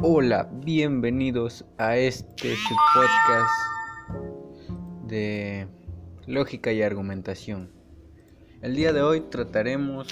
Hola, bienvenidos a este podcast de lógica y argumentación. El día de hoy trataremos